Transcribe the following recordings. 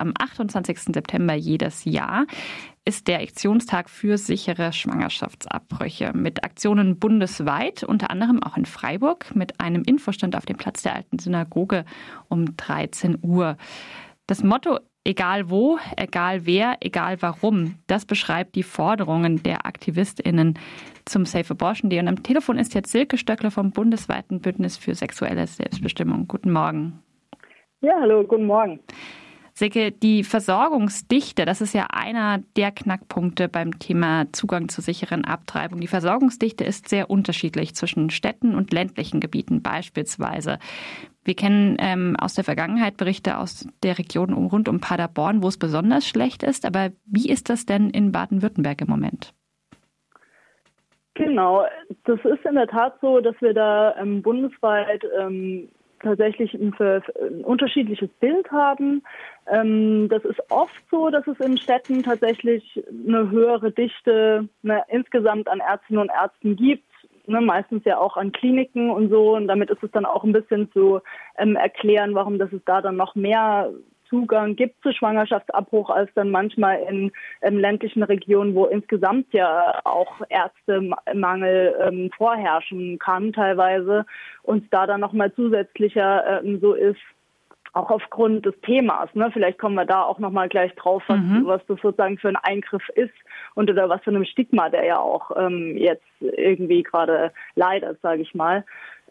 am 28. September jedes Jahr ist der Aktionstag für sichere Schwangerschaftsabbrüche mit Aktionen bundesweit, unter anderem auch in Freiburg mit einem Infostand auf dem Platz der alten Synagoge um 13 Uhr. Das Motto Egal wo, egal wer, egal warum. Das beschreibt die Forderungen der AktivistInnen zum Safe Abortion Day. Und am Telefon ist jetzt Silke Stöckler vom bundesweiten Bündnis für sexuelle Selbstbestimmung. Guten Morgen. Ja, hallo, guten Morgen. Silke, die Versorgungsdichte, das ist ja einer der Knackpunkte beim Thema Zugang zur sicheren Abtreibung. Die Versorgungsdichte ist sehr unterschiedlich zwischen Städten und ländlichen Gebieten beispielsweise. Wir kennen ähm, aus der Vergangenheit Berichte aus der Region um, rund um Paderborn, wo es besonders schlecht ist. Aber wie ist das denn in Baden-Württemberg im Moment? Genau, das ist in der Tat so, dass wir da ähm, bundesweit ähm, tatsächlich ein, ein, unterschiedliches Bild haben. Ähm, das ist oft so, dass es in Städten tatsächlich eine höhere Dichte eine, insgesamt an Ärztinnen und Ärzten gibt ne, meistens ja auch an Kliniken und so. Und damit ist es dann auch ein bisschen zu ähm, erklären, warum dass es da dann noch mehr Zugang gibt zu Schwangerschaftsabbruch als dann manchmal in ähm, ländlichen Regionen, wo insgesamt ja auch Ärztemangel ähm, vorherrschen kann teilweise und da dann nochmal zusätzlicher ähm, so ist, auch aufgrund des Themas. Ne? Vielleicht kommen wir da auch nochmal gleich drauf, was, mhm. was das sozusagen für ein Eingriff ist und oder was für ein Stigma der ja auch ähm, jetzt irgendwie gerade leidet, sage ich mal.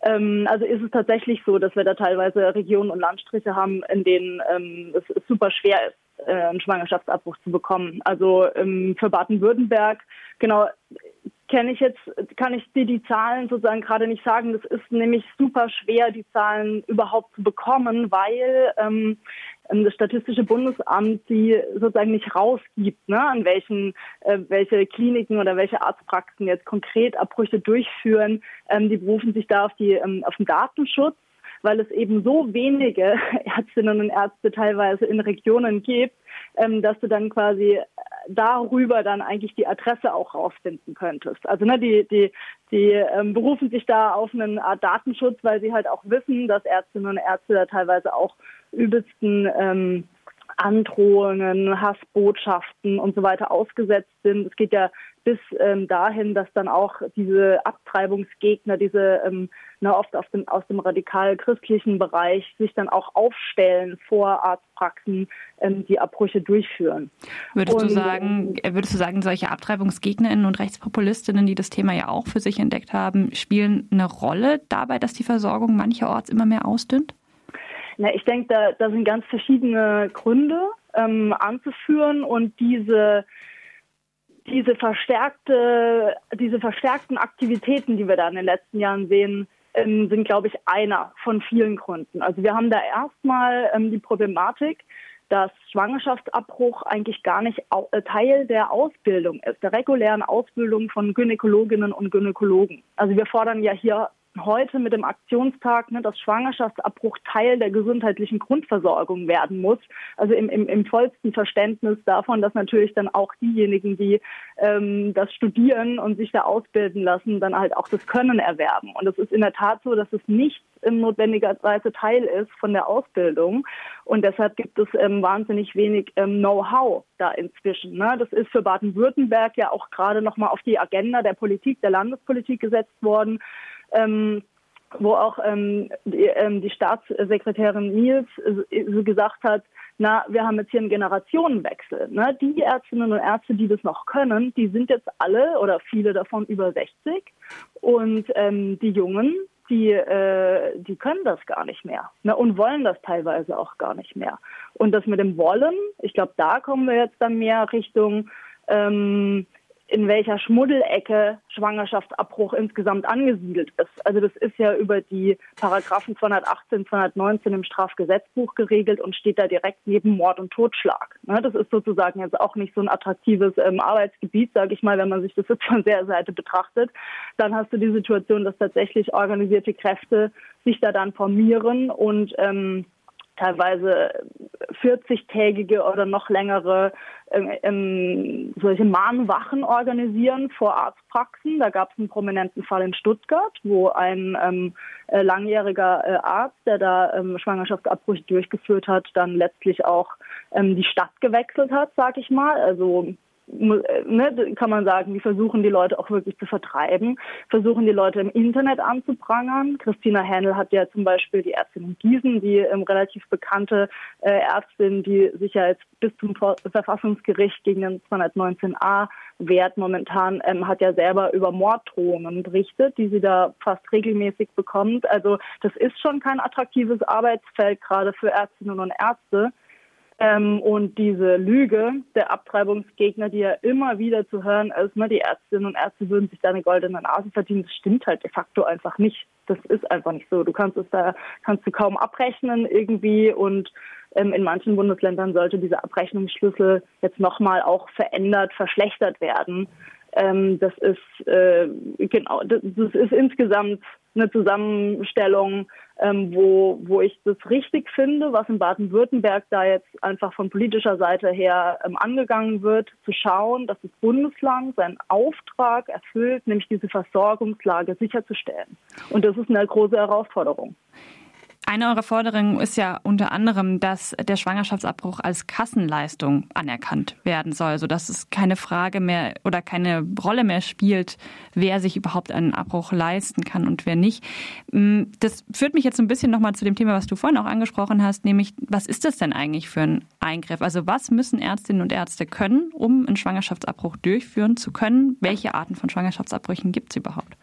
Ähm, also ist es tatsächlich so, dass wir da teilweise Regionen und Landstriche haben, in denen ähm, es super schwer ist, äh, einen Schwangerschaftsabbruch zu bekommen. Also ähm, für Baden-Württemberg, genau, kenne ich jetzt, kann ich dir die Zahlen sozusagen gerade nicht sagen. Das ist nämlich super schwer, die Zahlen überhaupt zu bekommen, weil ähm, das Statistische Bundesamt sie sozusagen nicht rausgibt, ne, an welchen, äh, welche Kliniken oder welche Arztpraxen jetzt konkret Abbrüche durchführen. Ähm, die berufen sich da auf, die, ähm, auf den Datenschutz weil es eben so wenige Ärztinnen und Ärzte teilweise in Regionen gibt, ähm, dass du dann quasi äh, darüber dann eigentlich die Adresse auch rausfinden könntest. Also ne, die, die, die ähm, berufen sich da auf einen Art Datenschutz, weil sie halt auch wissen, dass Ärztinnen und Ärzte da teilweise auch übelsten ähm, Androhungen, Hassbotschaften und so weiter ausgesetzt sind. Es geht ja bis ähm, dahin, dass dann auch diese Abtreibungsgegner, diese ähm, na, oft aus dem, aus dem radikal-christlichen Bereich, sich dann auch aufstellen vor Arztpraxen, ähm, die Abbrüche durchführen. Würdest und, du sagen, äh, würdest du sagen, solche Abtreibungsgegnerinnen und Rechtspopulistinnen, die das Thema ja auch für sich entdeckt haben, spielen eine Rolle dabei, dass die Versorgung mancherorts immer mehr ausdünnt? Na, ich denke, da, da sind ganz verschiedene Gründe ähm, anzuführen und diese diese verstärkte, diese verstärkten Aktivitäten, die wir da in den letzten Jahren sehen, ähm, sind, glaube ich, einer von vielen Gründen. Also wir haben da erstmal ähm, die Problematik, dass Schwangerschaftsabbruch eigentlich gar nicht äh, Teil der Ausbildung ist, der regulären Ausbildung von Gynäkologinnen und Gynäkologen. Also wir fordern ja hier heute mit dem Aktionstag, ne, dass Schwangerschaftsabbruch Teil der gesundheitlichen Grundversorgung werden muss. Also im, im, im vollsten Verständnis davon, dass natürlich dann auch diejenigen, die ähm, das studieren und sich da ausbilden lassen, dann halt auch das Können erwerben. Und es ist in der Tat so, dass es nicht in notwendigerweise Teil ist von der Ausbildung. Und deshalb gibt es ähm, wahnsinnig wenig ähm, Know-how da inzwischen. Ne? Das ist für Baden-Württemberg ja auch gerade nochmal auf die Agenda der Politik, der Landespolitik gesetzt worden ähm, wo auch ähm, die, ähm, die Staatssekretärin Niels äh, so gesagt hat, na, wir haben jetzt hier einen Generationenwechsel. Ne? Die Ärztinnen und Ärzte, die das noch können, die sind jetzt alle oder viele davon über 60 und ähm, die Jungen, die, äh, die können das gar nicht mehr ne? und wollen das teilweise auch gar nicht mehr. Und das mit dem Wollen, ich glaube, da kommen wir jetzt dann mehr Richtung ähm, in welcher Schmuddelecke Schwangerschaftsabbruch insgesamt angesiedelt ist. Also das ist ja über die Paragraphen 218, 219 im Strafgesetzbuch geregelt und steht da direkt neben Mord und Totschlag. Ne, das ist sozusagen jetzt auch nicht so ein attraktives ähm, Arbeitsgebiet, sage ich mal, wenn man sich das jetzt von der Seite betrachtet. Dann hast du die Situation, dass tatsächlich organisierte Kräfte sich da dann formieren und ähm, teilweise 40-tägige oder noch längere ähm, ähm, solche Mahnwachen organisieren vor Arztpraxen. Da gab es einen prominenten Fall in Stuttgart, wo ein ähm, äh, langjähriger äh, Arzt, der da ähm, Schwangerschaftsabbrüche durchgeführt hat, dann letztlich auch ähm, die Stadt gewechselt hat, sag ich mal. Also ne, kann man sagen, die versuchen die Leute auch wirklich zu vertreiben, versuchen die Leute im Internet anzuprangern. Christina Händel hat ja zum Beispiel die Ärztin in Gießen, die ähm, relativ bekannte äh, Ärztin, die sich ja jetzt bis zum Verfassungsgericht gegen den 219a wehrt momentan, ähm, hat ja selber über Morddrohungen berichtet, die sie da fast regelmäßig bekommt. Also das ist schon kein attraktives Arbeitsfeld, gerade für Ärztinnen und Ärzte. Ähm, und diese Lüge der Abtreibungsgegner, die ja immer wieder zu hören ist, ne, die Ärztinnen und Ärzte würden sich da eine goldene Nase verdienen, das stimmt halt de facto einfach nicht. Das ist einfach nicht so. Du kannst es da, kannst du kaum abrechnen irgendwie und ähm, in manchen Bundesländern sollte dieser Abrechnungsschlüssel jetzt nochmal auch verändert, verschlechtert werden. Ähm, das ist äh, genau, das, das, ist insgesamt eine Zusammenstellung, ähm, wo, wo ich das richtig finde, was in Baden-Württemberg da jetzt einfach von politischer Seite her ähm, angegangen wird, zu schauen, dass das Bundesland seinen Auftrag erfüllt, nämlich diese Versorgungslage sicherzustellen. Und das ist eine große Herausforderung. Eine eurer Forderungen ist ja unter anderem, dass der Schwangerschaftsabbruch als Kassenleistung anerkannt werden soll, sodass es keine Frage mehr oder keine Rolle mehr spielt, wer sich überhaupt einen Abbruch leisten kann und wer nicht. Mm, das führt mich jetzt ein bisschen nochmal zu dem Thema, was du vorhin auch angesprochen hast, nämlich was ist das denn eigentlich für ein Eingriff? Also was müssen Ärztinnen und Ärzte können, um einen Schwangerschaftsabbruch durchführen zu können? Welche Arten von Schwangerschaftsabbrüchen gibt es überhaupt?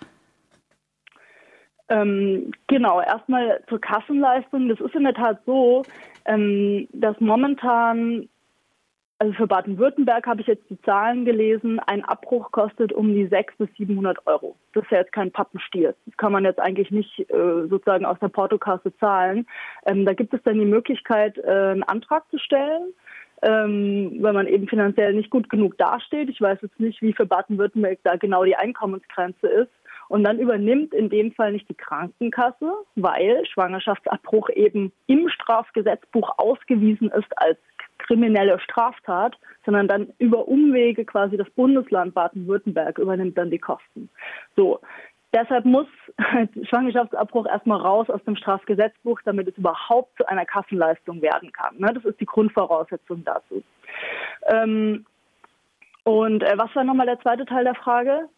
Ähm, genau, erstmal zur Kassenleistung. Das ist in der Tat so, ähm, dass momentan, also für Baden-Württemberg habe ich jetzt die Zahlen gelesen, ein Abbruch kostet um die 600 bis 700 Euro. Das ist ja jetzt kein Pappenstiel. Das kann man jetzt eigentlich nicht äh, sozusagen aus der Portokasse zahlen. Ähm, da gibt es dann die Möglichkeit, äh, einen Antrag zu stellen. Ähm, weil man eben finanziell nicht gut genug dasteht. Ich weiß jetzt nicht, wie für Baden-Württemberg da genau die Einkommensgrenze ist. Und dann übernimmt in dem Fall nicht die Krankenkasse, weil Schwangerschaftsabbruch eben im Strafgesetzbuch ausgewiesen ist als kriminelle Straftat, sondern dann über Umwege quasi das Bundesland Baden-Württemberg übernimmt dann die Kosten. So. Deshalb muss Schwangerschaftsabbruch erstmal raus aus dem Strafgesetzbuch, damit es überhaupt zu einer Kassenleistung werden kann. Ne? Das ist die Grundvoraussetzung dazu. Ähm, und äh, was war nochmal der zweite Teil der Frage?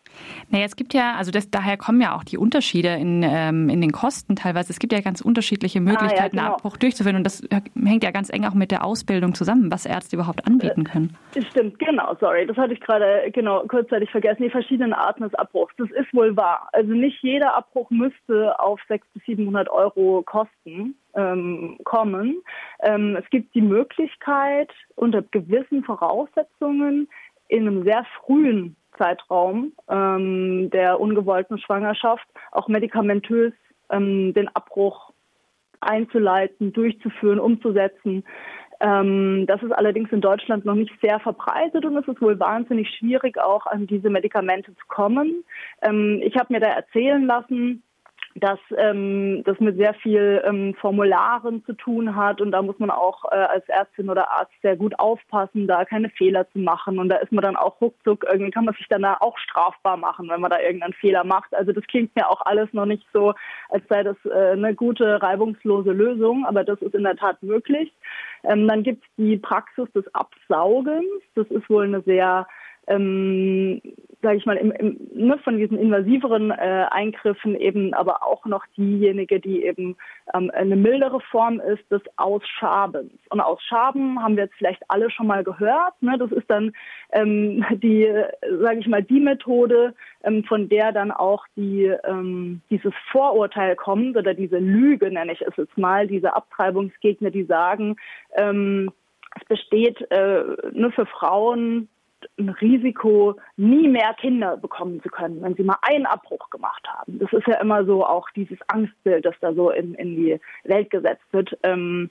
Naja, es gibt ja, also das, daher kommen ja auch die Unterschiede in, ähm, in den Kosten teilweise. Es gibt ja ganz unterschiedliche Möglichkeiten, ah, ja, genau. Abbruch durchzuführen. Und das hängt ja ganz eng auch mit der Ausbildung zusammen, was Ärzte überhaupt anbieten äh, können. Äh, stimmt, genau, sorry. Das hatte ich gerade genau kurzzeitig vergessen. Die verschiedenen Arten des Abbruchs. Das ist wohl wahr. Also nicht jeder Abbruch müsste auf 600 bis 700 Euro kosten ähm, kommen. Ähm, es gibt die Möglichkeit, unter gewissen Voraussetzungen in einem sehr frühen Zeitraum ähm, der ungewollten Schwangerschaft auch medikamentös ähm, den Abbruch einzuleiten, durchzuführen, umzusetzen. Ähm, das ist allerdings in Deutschland noch nicht sehr verbreitet und es ist wohl wahnsinnig schwierig, auch an diese Medikamente zu kommen. Ähm, ich habe mir da erzählen lassen, dass ähm, das mit sehr viel ähm, Formularen zu tun hat und da muss man auch äh, als Ärztin oder Arzt sehr gut aufpassen, da keine Fehler zu machen und da ist man dann auch ruckzuck, irgendwie kann man sich dann da auch strafbar machen, wenn man da irgendeinen Fehler macht. Also das klingt mir auch alles noch nicht so, als sei das äh, eine gute, reibungslose Lösung, aber das ist in der Tat möglich. Ähm, dann gibt es die Praxis des Absaugens. Das ist wohl eine sehr ähm, sage ich mal, im, im, ne, von diesen invasiveren äh, Eingriffen eben aber auch noch diejenige, die eben ähm, eine mildere Form ist des Ausschabens. Und Ausschaben haben wir jetzt vielleicht alle schon mal gehört. Ne? Das ist dann ähm, die, sage ich mal, die Methode, ähm, von der dann auch die, ähm, dieses Vorurteil kommt oder diese Lüge, nenne ich es jetzt mal, diese Abtreibungsgegner, die sagen, ähm, es besteht äh, nur für Frauen ein Risiko, nie mehr Kinder bekommen zu können, wenn sie mal einen Abbruch gemacht haben. Das ist ja immer so auch dieses Angstbild, das da so in, in die Welt gesetzt wird. Ähm,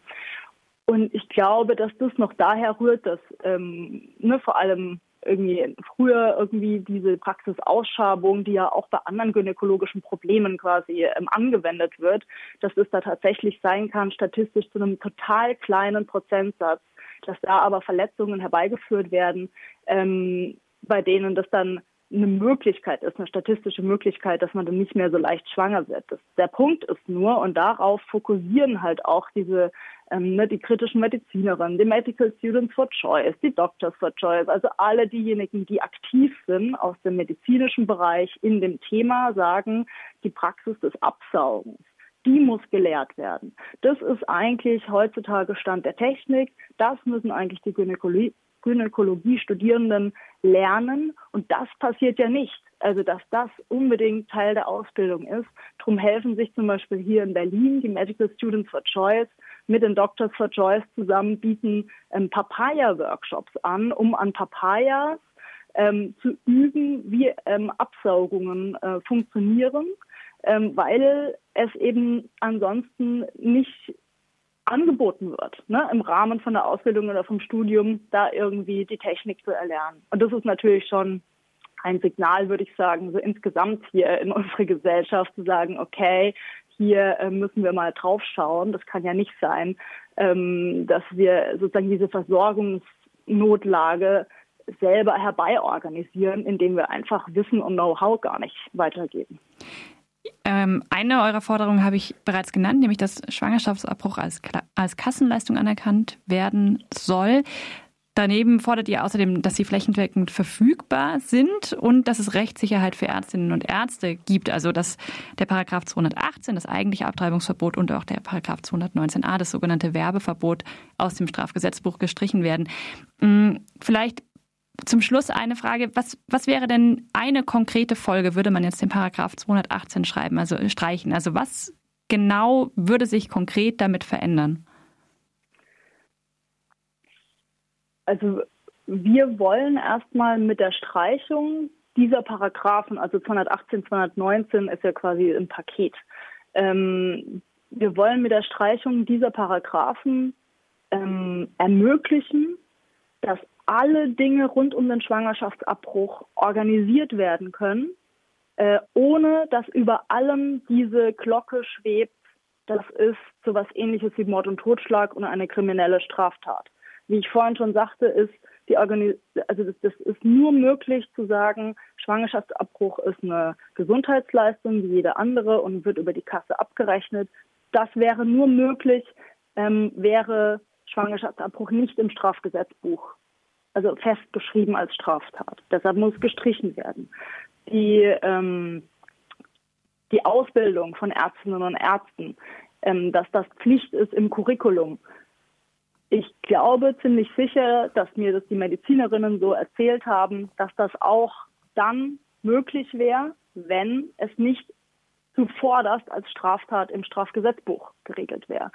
und ich glaube, dass das noch daher rührt, dass ähm, ne, vor allem irgendwie früher irgendwie diese Praxisausschabung, die ja auch bei anderen gynäkologischen Problemen quasi ähm, angewendet wird, dass es da tatsächlich sein kann, statistisch zu einem total kleinen Prozentsatz, dass da aber Verletzungen herbeigeführt werden, ähm, bei denen das dann eine Möglichkeit ist, eine statistische Möglichkeit, dass man dann nicht mehr so leicht schwanger wird. Das, der Punkt ist nur, und darauf fokussieren halt auch diese, ähm, ne, die kritischen Medizinerinnen, die Medical Students for Choice, die Doctors for Choice, also alle diejenigen, die aktiv sind aus dem medizinischen Bereich in dem Thema, sagen, die Praxis des Absaugens die muss gelehrt werden. Das ist eigentlich heutzutage Stand der Technik. Das müssen eigentlich die Gynäkologie, Gynäkologie-Studierenden lernen. Und das passiert ja nicht. Also, dass das unbedingt Teil der Ausbildung ist. Darum helfen sich zum Beispiel hier in Berlin die Medical Students for Choice mit den Doctors for Choice zusammen, bieten ähm, Papaya-Workshops an, um an Papayas ähm, zu üben, wie ähm, Absaugungen äh, funktionieren, ähm, weil es eben ansonsten nicht angeboten wird, ne, im Rahmen von der Ausbildung oder vom Studium, da irgendwie die Technik zu erlernen. Und das ist natürlich schon ein Signal, würde ich sagen, so insgesamt hier in unsere Gesellschaft zu sagen, okay, hier äh, müssen wir mal drauf schauen. Das kann ja nicht sein, ähm, dass wir sozusagen diese Versorgungsnotlage selber herbeiorganisieren, indem wir einfach Wissen und Know-how gar nicht weitergeben. Ähm, eine eurer Forderungen habe ich bereits genannt, nämlich dass Schwangerschaftsabbruch als, als Kassenleistung anerkannt werden soll. Daneben fordert ihr außerdem, dass sie flächendeckend verfügbar sind und dass es Rechtssicherheit für Ärztinnen und Ärzte gibt. Also dass der Paragraph 218, das eigentliche Abtreibungsverbot und auch der Paragraph 219a, das sogenannte Werbeverbot aus dem Strafgesetzbuch gestrichen werden. Hm, vielleicht zum Schluss eine Frage. Was, was wäre denn eine konkrete Folge, würde man jetzt den Paragraph 218 schreiben, also streichen? Also was genau würde sich konkret damit verändern? Also wir wollen erstmal mit der Streichung dieser Paragraphen, also 218, 219 ist ja quasi ein Paket. Ähm, wir wollen mit der Streichung dieser Paragraphen ähm, ermöglichen, dass alle Dinge rund um den Schwangerschaftsabbruch organisiert werden können, äh, ohne dass über allem diese Glocke schwebt, das ist so etwas ähnliches wie Mord und Totschlag und eine kriminelle Straftat. Wie ich vorhin schon sagte, ist die Organis also das, das ist nur möglich zu sagen, Schwangerschaftsabbruch ist eine Gesundheitsleistung wie jede andere und wird über die Kasse abgerechnet. Das wäre nur möglich, ähm, wäre Schwangerschaftsabbruch nicht im Strafgesetzbuch also festgeschrieben als Straftat. Deshalb muss gestrichen werden. Die, ähm, die Ausbildung von Ärztinnen und Ärzten, ähm, dass das Pflicht ist im Curriculum. Ich glaube ziemlich sicher, dass mir das die Medizinerinnen so erzählt haben, dass das auch dann möglich wäre, wenn es nicht zuvorderst als Straftat im Strafgesetzbuch geregelt wäre.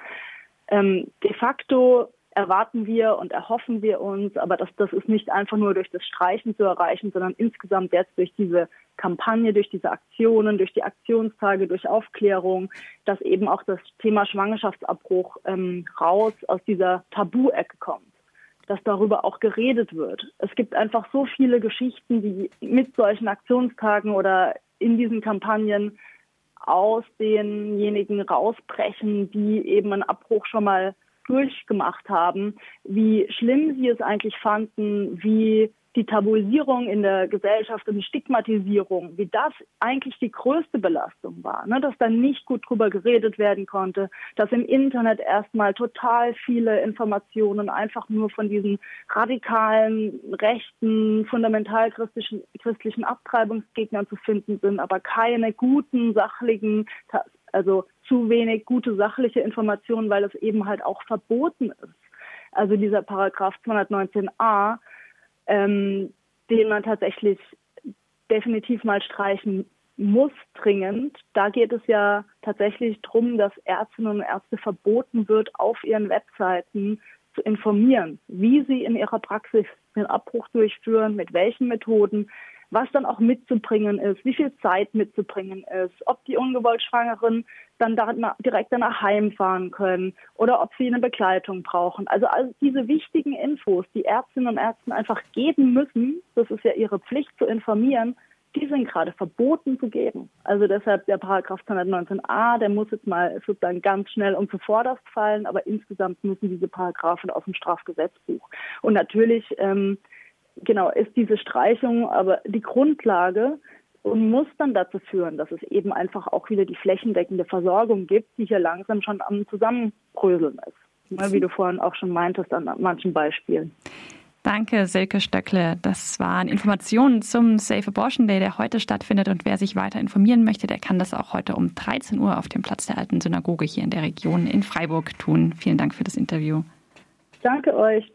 Ähm, de facto erwarten wir und erhoffen wir uns, aber das, das ist nicht einfach nur durch das Streichen zu erreichen, sondern insgesamt jetzt durch diese Kampagne, durch diese Aktionen, durch die Aktionstage, durch Aufklärung, dass eben auch das Thema Schwangerschaftsabbruch ähm, raus aus dieser Tabu-Ecke kommt dass darüber auch geredet wird. Es gibt einfach so viele Geschichten, die mit solchen Aktionstagen oder in diesen Kampagnen aus denjenigen rausbrechen, die eben einen Abbruch schon mal durchgemacht haben, wie schlimm sie es eigentlich fanden, wie die Tabuisierung in der Gesellschaft und die Stigmatisierung, wie das eigentlich die größte Belastung war, ne? dass da nicht gut drüber geredet werden konnte, dass im Internet erstmal total viele Informationen einfach nur von diesen radikalen, rechten, fundamentalchristlichen christlichen Abtreibungsgegnern zu finden sind, aber keine guten, sachlichen, also zu wenig gute sachliche Informationen, weil es eben halt auch verboten ist. Also dieser Paragraph 219a, ähm, den man tatsächlich definitiv mal streichen muss dringend. Da geht es ja tatsächlich darum, dass Ärztinnen und Ärzte verboten wird, auf ihren Webseiten zu informieren, wie sie in ihrer Praxis den Abbruch durchführen, mit welchen Methoden, was dann auch mitzubringen ist, wie viel Zeit mitzubringen ist, ob die ungewollt Schwangeren dann direkt danach heimfahren können oder ob sie eine Begleitung brauchen. Also all diese wichtigen Infos, die Ärztinnen und Ärzte einfach geben müssen, das ist ja ihre Pflicht zu informieren, die sind gerade verboten zu geben. Also deshalb der Paragraph 219a, der muss jetzt mal sozusagen ganz schnell und zuvorderst fallen, aber insgesamt müssen diese Paragraphen aus dem Strafgesetzbuch. Und natürlich, ähm, genau, ist diese Streichung aber die Grundlage und muss dann dazu führen, dass es eben einfach auch wieder die flächendeckende Versorgung gibt, die hier langsam schon am Zusammenbröseln ist. Wie du vorhin auch schon meintest an manchen Beispielen. Danke, Silke Stöckle. Das waren Informationen zum Safe Abortion Day, der heute stattfindet. Und wer sich weiter informieren möchte, der kann das auch heute um 13 Uhr auf dem Platz der alten Synagoge hier in der Region in Freiburg tun. Vielen Dank für das Interview. Danke euch.